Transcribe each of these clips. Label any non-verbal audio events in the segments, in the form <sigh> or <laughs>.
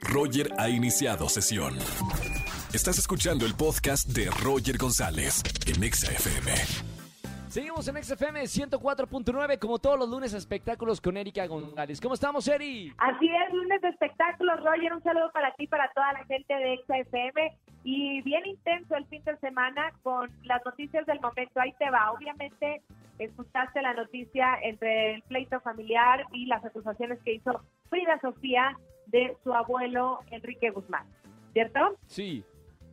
Roger ha iniciado sesión. Estás escuchando el podcast de Roger González en Exa FM. Seguimos en XFM 104.9, como todos los lunes, espectáculos con Erika González. ¿Cómo estamos, Eri? Así es, lunes de espectáculos, Roger. Un saludo para ti, para toda la gente de XFM. Y bien intenso el fin de semana con las noticias del momento. Ahí te va. Obviamente, escuchaste la noticia entre el pleito familiar y las acusaciones que hizo Frida Sofía de su abuelo Enrique Guzmán, ¿cierto? Sí,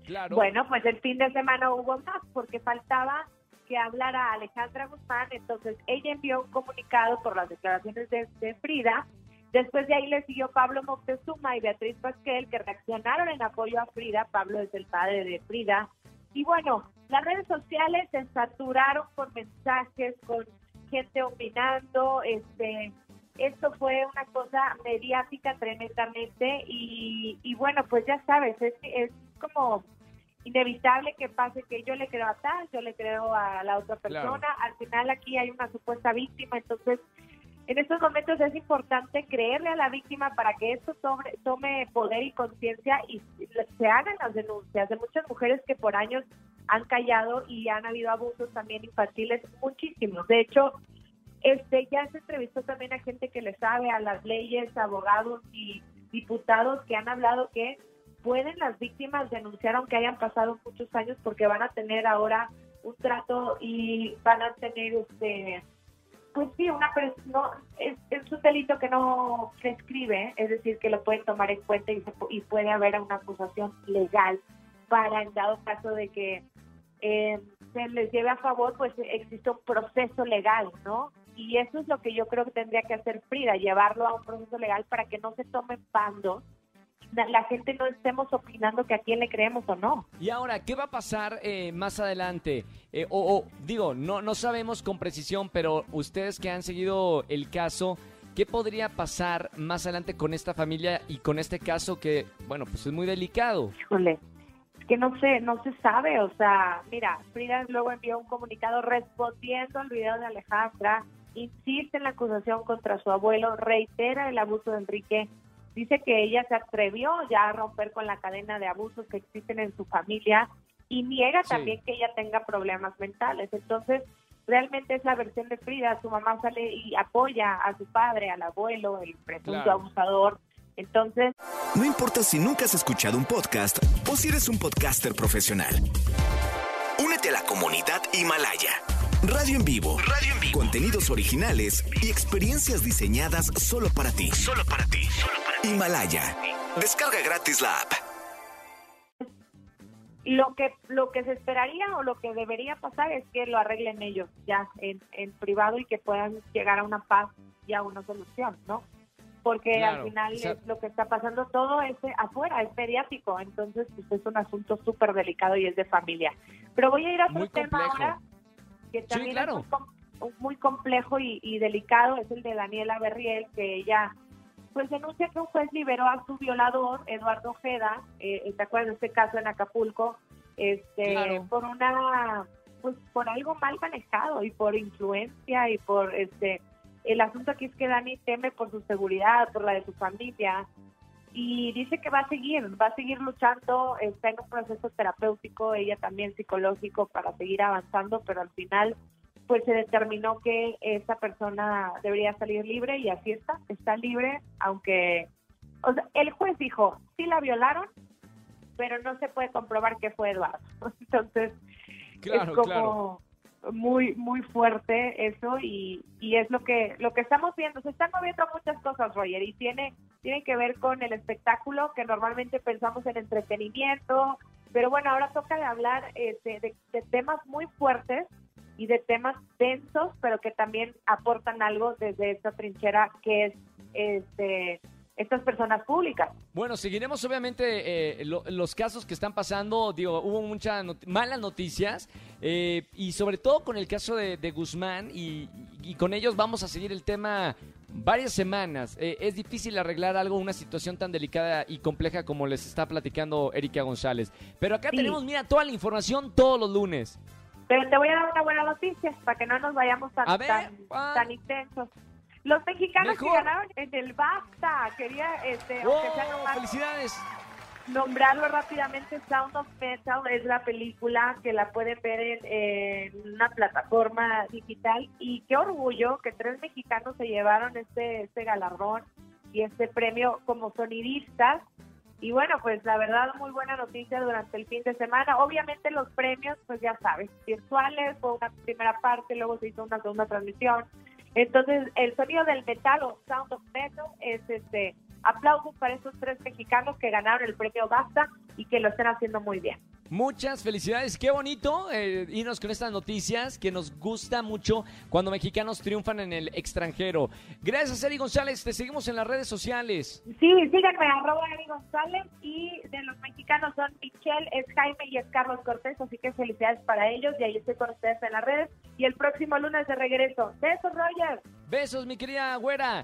claro. Bueno, pues el fin de semana hubo más porque faltaba que hablara Alejandra Guzmán, entonces ella envió un comunicado por las declaraciones de, de Frida, después de ahí le siguió Pablo Moctezuma y Beatriz Pasquel, que reaccionaron en apoyo a Frida, Pablo es el padre de Frida, y bueno, las redes sociales se saturaron con mensajes, con gente opinando, este, esto fue una cosa mediática tremendamente y, y bueno, pues ya sabes, es, es como inevitable que pase que yo le creo a tal, yo le creo a la otra persona, Claro. al final aquí hay una supuesta víctima, entonces en estos momentos es importante creerle a la víctima para que esto tome, tome poder y conciencia y se hagan las denuncias de muchas mujeres que por años han callado y han habido abusos también infantiles, muchísimos. De hecho, este ya se entrevistó también a gente que le sabe a las leyes, abogados y diputados que han hablado que pueden las víctimas denunciar aunque hayan pasado muchos años porque van a tener ahora un trato y van a tener este pues sí una no es, un delito que no prescribe es decir que lo pueden tomar en cuenta y, se y puede haber una acusación legal para en dado caso de que eh, se les lleve a favor pues existe un proceso legal no y eso es lo que yo creo que tendría que hacer Frida llevarlo a un proceso legal para que no se tomen bandos la, gente no estemos opinando que a quién le creemos o no Y ahora, ¿qué va a pasar eh, más adelante? Eh, o, o, digo, no, no sabemos con precisión, pero ustedes que han seguido el caso, ¿qué podría pasar más adelante con esta familia y con este caso que, bueno, pues es muy delicado? Híjole, es que no se, no se sabe, o sea, mira, Frida luego envió un comunicado respondiendo al video de Alejandra, insiste en la acusación contra su abuelo, reitera el abuso de Enrique, dice que ella se atrevió ya a romper con la cadena de abusos que existen en su familia y niega Sí. también que ella tenga problemas mentales. Entonces, realmente es la versión de Frida, su mamá sale y apoya a su padre, al abuelo, el presunto Claro. abusador. Entonces, No importa si nunca has escuchado un podcast o si eres un podcaster profesional. Únete a la comunidad Himalaya. Radio en vivo. Radio en vivo. Contenidos originales y experiencias diseñadas solo para ti. Solo para ti. Himalaya. Descarga gratis la app. lo que lo que se esperaría o lo que debería pasar es que lo arreglen ellos ya en, en privado y que puedan llegar a una paz y a una solución, ¿no? Porque Claro, al final o sea- es lo que está pasando todo es afuera, es mediático, entonces pues, es un asunto súper delicado y es de familia. Pero voy a ir a otro tema complejo. ahora que también claro. es muy, muy complejo y, y delicado, es el de Daniela Berriel, que ella pues denuncia que un juez liberó a su violador, Eduardo Ojeda, eh, ¿te acuerdas de este caso en Acapulco? Este, Claro. por una, pues por algo mal manejado y por influencia y por este, el asunto aquí es que Dani teme por su seguridad, por la de su familia y dice que va a seguir, va a seguir luchando, está en un proceso terapéutico, ella también psicológico para seguir avanzando, pero al final pues se determinó que esta persona debería salir libre y así está, está libre, aunque, o sea, el juez dijo, sí la violaron, pero no se puede comprobar que fue Eduardo. <laughs> Entonces, Claro, es como claro. muy, muy fuerte eso y, y es lo que, lo que estamos viendo. Se están moviendo muchas cosas, Roger, y tiene, tiene que ver con el espectáculo que normalmente pensamos en entretenimiento, pero bueno, ahora toca de hablar este, de, temas muy fuertes y de temas densos, pero que también aportan algo desde esta trinchera que es este, estas personas públicas. Bueno, seguiremos obviamente eh, lo- los casos que están pasando. Digo, hubo muchas malas noticias eh, y sobre todo con el caso de, de Guzmán y, y con ellos vamos a seguir el tema varias semanas. Eh, es difícil arreglar algo, una situación tan delicada y compleja como les está platicando Erika González. Pero acá Sí. tenemos, mira, toda la información todos los lunes. Pero te voy a dar una buena noticia para que no nos vayamos tan, A ver, tan, ah. tan intensos. Los mexicanos que Mejor. ganaron en el BAFTA, quería, este, ¡Oh, aunque sea nomás ¡Felicidades! Nombrarlo rápidamente, Sound of Metal es la película que la pueden ver en, una plataforma digital y qué orgullo que tres mexicanos se llevaron este, este galardón y este premio como sonidistas. Y bueno, pues la verdad muy buena noticia durante el fin de semana. Obviamente los premios, pues ya sabes, virtuales, fue una primera parte, luego se hizo una segunda transmisión. Entonces, el sonido del metal o Sound of Metal es este aplausos para estos tres mexicanos que ganaron el premio BAFTA y que lo están haciendo muy bien. Muchas felicidades, qué bonito eh, irnos con estas noticias que nos gusta mucho cuando mexicanos triunfan en el extranjero. Gracias, Eri González, te seguimos en las redes sociales. Sí, síganme, arroba Ari González y de los mexicanos son Michelle, es Jaime y es Carlos Cortés, así que felicidades para ellos y ahí estoy con ustedes en las redes y el próximo lunes de regreso. Besos, Roger. Besos, mi querida güera.